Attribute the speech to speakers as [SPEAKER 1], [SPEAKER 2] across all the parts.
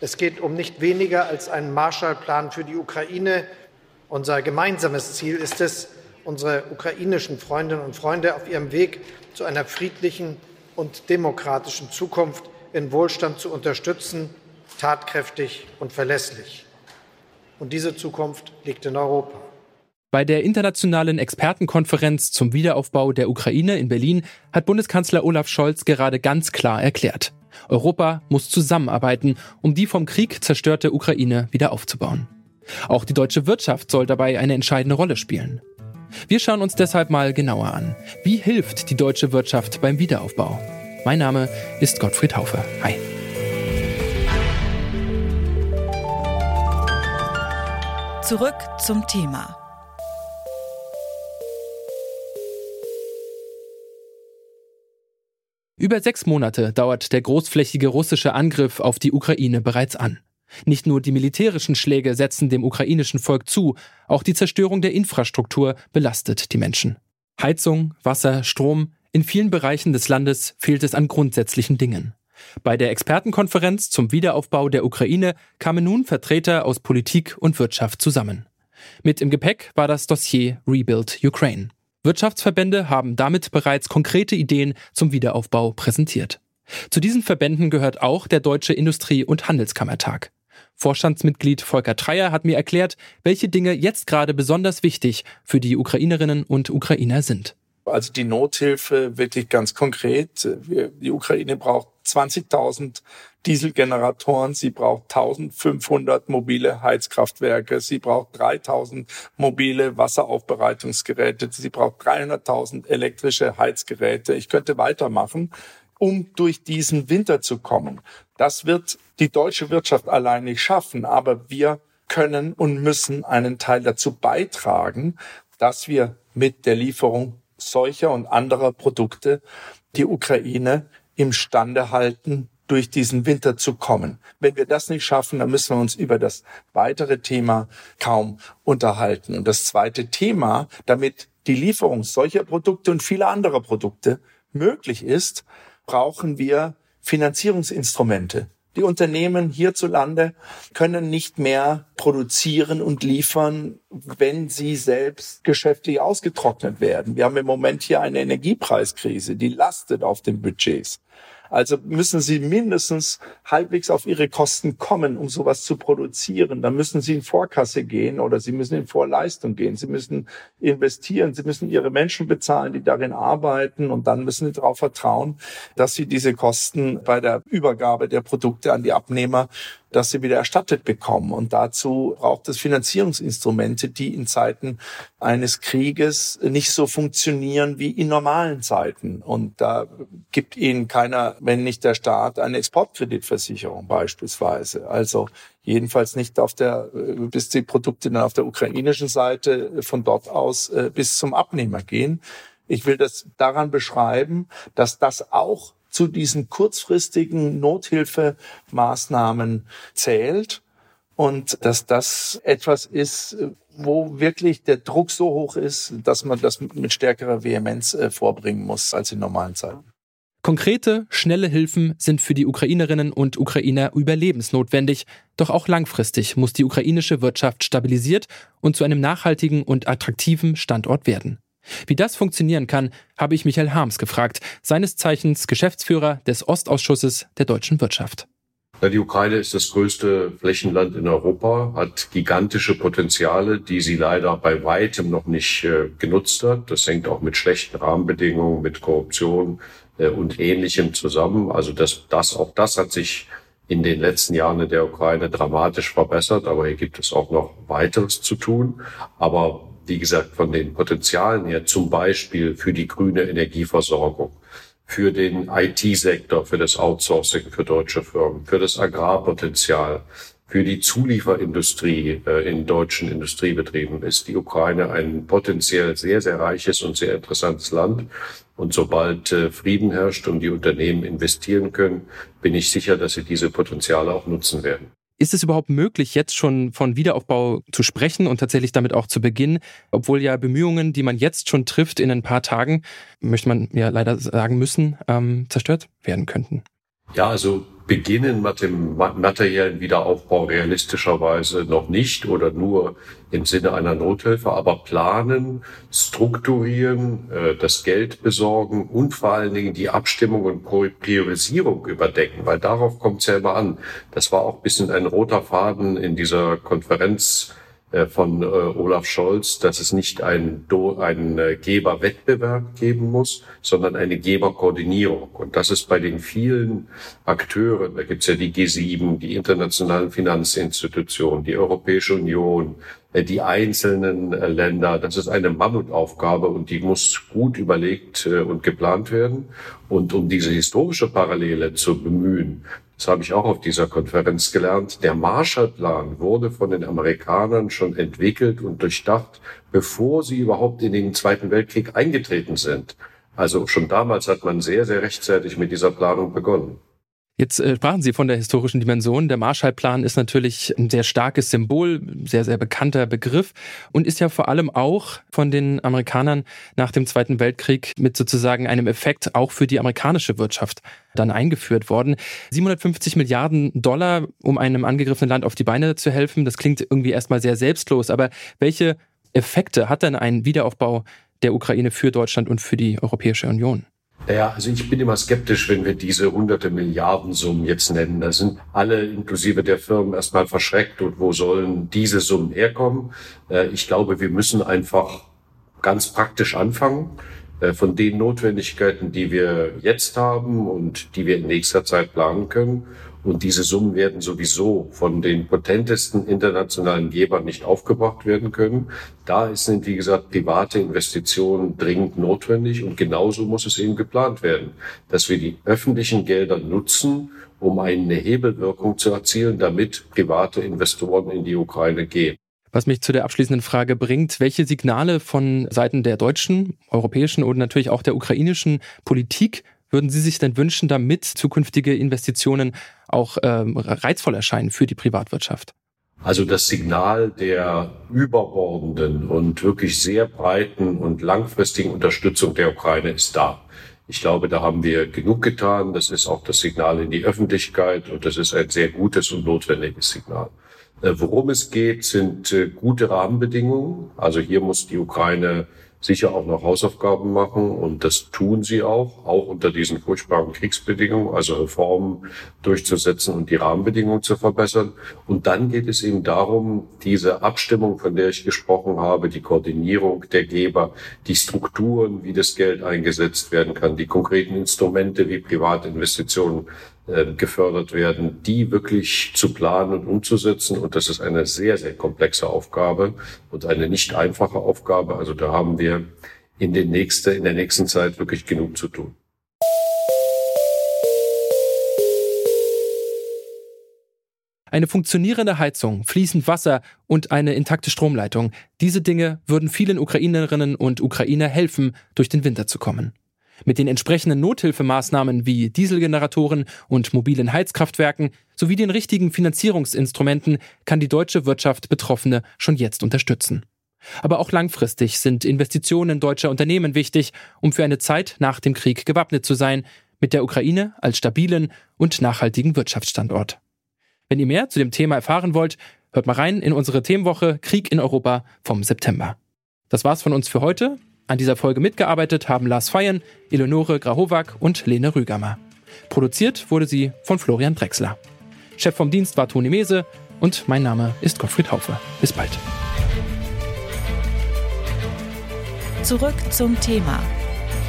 [SPEAKER 1] Es geht um nicht weniger als einen Marshallplan für die Ukraine. Unser gemeinsames Ziel ist es, unsere ukrainischen Freundinnen und Freunde auf ihrem Weg zu einer friedlichen und demokratischen Zukunft in Wohlstand zu unterstützen, tatkräftig und verlässlich. Und diese Zukunft liegt in Europa.
[SPEAKER 2] Bei der internationalen Expertenkonferenz zum Wiederaufbau der Ukraine in Berlin hat Bundeskanzler Olaf Scholz gerade ganz klar erklärt, Europa muss zusammenarbeiten, um die vom Krieg zerstörte Ukraine wieder aufzubauen. Auch die deutsche Wirtschaft soll dabei eine entscheidende Rolle spielen. Wir schauen uns deshalb mal genauer an. Wie hilft die deutsche Wirtschaft beim Wiederaufbau? Mein Name ist Gottfried Haufe. Hi.
[SPEAKER 3] Zurück zum Thema.
[SPEAKER 2] Über sechs Monate dauert der großflächige russische Angriff auf die Ukraine bereits an. Nicht nur die militärischen Schläge setzen dem ukrainischen Volk zu, auch die Zerstörung der Infrastruktur belastet die Menschen. Heizung, Wasser, Strom, in vielen Bereichen des Landes fehlt es an grundsätzlichen Dingen. Bei der Expertenkonferenz zum Wiederaufbau der Ukraine kamen nun Vertreter aus Politik und Wirtschaft zusammen. Mit im Gepäck war das Dossier Rebuild Ukraine. Wirtschaftsverbände haben damit bereits konkrete Ideen zum Wiederaufbau präsentiert. Zu diesen Verbänden gehört auch der Deutsche Industrie- und Handelskammertag. Vorstandsmitglied Volker Treyer hat mir erklärt, welche Dinge jetzt gerade besonders wichtig für die Ukrainerinnen und Ukrainer sind.
[SPEAKER 4] Also die Nothilfe wirklich ganz konkret. Die Ukraine braucht 20.000 Dieselgeneratoren, sie braucht 1500 mobile Heizkraftwerke, sie braucht 3000 mobile Wasseraufbereitungsgeräte, sie braucht 300.000 elektrische Heizgeräte. Ich könnte weitermachen, um durch diesen Winter zu kommen. Das wird die deutsche Wirtschaft allein nicht schaffen, aber wir können und müssen einen Teil dazu beitragen, dass wir mit der Lieferung solcher und anderer Produkte die Ukraine imstande halten, durch diesen Winter zu kommen. Wenn wir das nicht schaffen, dann müssen wir uns über das weitere Thema kaum unterhalten. Und das zweite Thema, damit die Lieferung solcher Produkte und vieler anderer Produkte möglich ist, brauchen wir Finanzierungsinstrumente. Die Unternehmen hierzulande können nicht mehr produzieren und liefern, wenn sie selbst geschäftlich ausgetrocknet werden. Wir haben im Moment hier eine Energiepreiskrise, die lastet auf den Budgets. Also müssen sie mindestens halbwegs auf ihre Kosten kommen, um sowas zu produzieren. Dann müssen sie in Vorkasse gehen oder sie müssen in Vorleistung gehen. Sie müssen investieren. Sie müssen ihre Menschen bezahlen, die darin arbeiten. Und dann müssen sie darauf vertrauen, dass sie diese Kosten bei der Übergabe der Produkte an die Abnehmer dass sie wieder erstattet bekommen. Und dazu braucht es Finanzierungsinstrumente, die in Zeiten eines Krieges nicht so funktionieren wie in normalen Zeiten. Und da gibt ihnen keiner, wenn nicht der Staat, eine Exportkreditversicherung beispielsweise. Also jedenfalls nicht auf der, bis die Produkte dann auf der ukrainischen Seite von dort aus äh, bis zum Abnehmer gehen. Ich will das daran beschreiben, dass das auch zu diesen kurzfristigen Nothilfemaßnahmen zählt und dass das etwas ist, wo wirklich der Druck so hoch ist, dass man das mit stärkerer Vehemenz äh, vorbringen muss als in normalen Zeiten.
[SPEAKER 2] Konkrete, schnelle Hilfen sind für die Ukrainerinnen und Ukrainer überlebensnotwendig, doch auch langfristig muss die ukrainische Wirtschaft stabilisiert und zu einem nachhaltigen und attraktiven Standort werden. Wie das funktionieren kann, habe ich Michael Harms gefragt, seines Zeichens Geschäftsführer des Ostausschusses der deutschen Wirtschaft.
[SPEAKER 5] Die Ukraine ist das größte Flächenland in Europa, hat gigantische Potenziale, die sie leider bei weitem noch nicht äh, genutzt hat. Das hängt auch mit schlechten Rahmenbedingungen, mit Korruption äh, und Ähnlichem zusammen. Also das, das, auch das hat sich in den letzten Jahren in der Ukraine dramatisch verbessert, aber hier gibt es auch noch weiteres zu tun. Aber wie gesagt, von den Potenzialen her, zum Beispiel für die grüne Energieversorgung, für den IT-Sektor, für das Outsourcing für deutsche Firmen, für das Agrarpotenzial, für die Zulieferindustrie äh, in deutschen Industriebetrieben ist die Ukraine ein potenziell sehr, sehr reiches und sehr interessantes Land. Und sobald äh, Frieden herrscht und die Unternehmen investieren können, bin ich sicher, dass sie diese Potenziale auch nutzen werden.
[SPEAKER 2] Ist es überhaupt möglich, jetzt schon von Wiederaufbau zu sprechen und tatsächlich damit auch zu beginnen, obwohl ja Bemühungen, die man jetzt schon trifft in ein paar Tagen, möchte man ja leider sagen müssen, ähm, zerstört werden könnten?
[SPEAKER 5] Ja, also beginnen mit dem materiellen Wiederaufbau realistischerweise noch nicht oder nur im Sinne einer Nothilfe, aber planen, strukturieren, äh, das Geld besorgen und vor allen Dingen die Abstimmung und Priorisierung überdecken, weil darauf kommt es ja immer an. Das war auch ein bisschen ein roter Faden in dieser Konferenz von äh, Olaf Scholz, dass es nicht einen, einen äh, Geberwettbewerb geben muss, sondern eine Geberkoordinierung. Und das ist bei den vielen Akteuren, da gibt's ja die G7, die internationalen Finanzinstitutionen, die Europäische Union, äh, die einzelnen äh, Länder, das ist eine Mammutaufgabe und die muss gut überlegt und geplant werden. Und um diese historische Parallele zu bemühen, das habe ich auch auf dieser Konferenz gelernt, der Marshallplan wurde von den Amerikanern schon entwickelt und durchdacht, bevor sie überhaupt in den Zweiten Weltkrieg eingetreten sind. Also schon damals hat man sehr, sehr rechtzeitig mit dieser Planung begonnen.
[SPEAKER 2] Jetzt äh, sprachen Sie von der historischen Dimension. Der Marshallplan ist natürlich ein sehr starkes Symbol, sehr, sehr bekannter Begriff und ist ja vor allem auch von den Amerikanern nach dem Zweiten Weltkrieg mit sozusagen einem Effekt auch für die amerikanische Wirtschaft dann eingeführt worden. 750 Milliarden Dollar, um einem angegriffenen Land auf die Beine zu helfen. Das klingt irgendwie erstmal sehr selbstlos, aber welche Effekte hat denn ein Wiederaufbau der Ukraine für Deutschland und für die Europäische Union?
[SPEAKER 5] Ja, also ich bin immer skeptisch, wenn wir diese hunderte Milliardensummen jetzt nennen. Da sind alle inklusive der Firmen erstmal verschreckt und wo sollen diese Summen herkommen? Äh, ich glaube, wir müssen einfach ganz praktisch anfangen von den Notwendigkeiten, die wir jetzt haben und die wir in nächster Zeit planen können und diese Summen werden sowieso von den potentesten internationalen Gebern nicht aufgebracht werden können. Da sind, wie gesagt, private Investitionen dringend notwendig. Und genauso muss es eben geplant werden, dass wir die öffentlichen Gelder nutzen, um eine Hebelwirkung zu erzielen, damit private Investoren in die Ukraine gehen.
[SPEAKER 2] Was mich zu der abschließenden Frage bringt, welche Signale von Seiten der deutschen, europäischen und natürlich auch der ukrainischen Politik würden Sie sich denn wünschen, damit zukünftige Investitionen auch ähm, reizvoll erscheinen für die Privatwirtschaft?
[SPEAKER 5] Also das Signal der überbordenden und wirklich sehr breiten und langfristigen Unterstützung der Ukraine ist da. Ich glaube, da haben wir genug getan. Das ist auch das Signal in die Öffentlichkeit und das ist ein sehr gutes und notwendiges Signal. Äh, worum es geht, sind äh, gute Rahmenbedingungen. Also hier muss die Ukraine sicher auch noch Hausaufgaben machen und das tun sie auch, auch unter diesen furchtbaren Kriegsbedingungen, also Reformen durchzusetzen und die Rahmenbedingungen zu verbessern. Und dann geht es eben darum, diese Abstimmung, von der ich gesprochen habe, die Koordinierung der Geber, die Strukturen, wie das Geld eingesetzt werden kann, die konkreten Instrumente wie Privatinvestitionen äh, gefördert werden, die wirklich zu planen und umzusetzen. Und das ist eine sehr, sehr komplexe Aufgabe und eine nicht einfache Aufgabe. Also da haben wir in, den nächste, in der nächsten Zeit wirklich genug zu tun.
[SPEAKER 2] Eine funktionierende Heizung, fließend Wasser und eine intakte Stromleitung. Diese Dinge würden vielen Ukrainerinnen und Ukrainer helfen, durch den Winter zu kommen. Mit den entsprechenden Nothilfemaßnahmen wie Dieselgeneratoren und mobilen Heizkraftwerken sowie den richtigen Finanzierungsinstrumenten kann die deutsche Wirtschaft Betroffene schon jetzt unterstützen. Aber auch langfristig sind Investitionen deutscher Unternehmen wichtig, um für eine Zeit nach dem Krieg gewappnet zu sein, mit der Ukraine als stabilen und nachhaltigen Wirtschaftsstandort. Wenn ihr mehr zu dem Thema erfahren wollt, hört mal rein in unsere Themenwoche Krieg in Europa vom September. Das war's von uns für heute. An dieser Folge mitgearbeitet haben Lars Feyen, Eleonore Grahowak und Lene Rügamer. Produziert wurde sie von Florian Drexler. Chef vom Dienst war Toni Mese und mein Name ist Gottfried Haufe. Bis bald.
[SPEAKER 3] Zurück zum Thema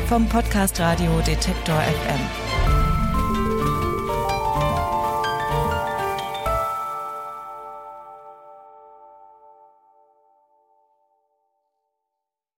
[SPEAKER 3] vom Podcast Radio Detektor FM.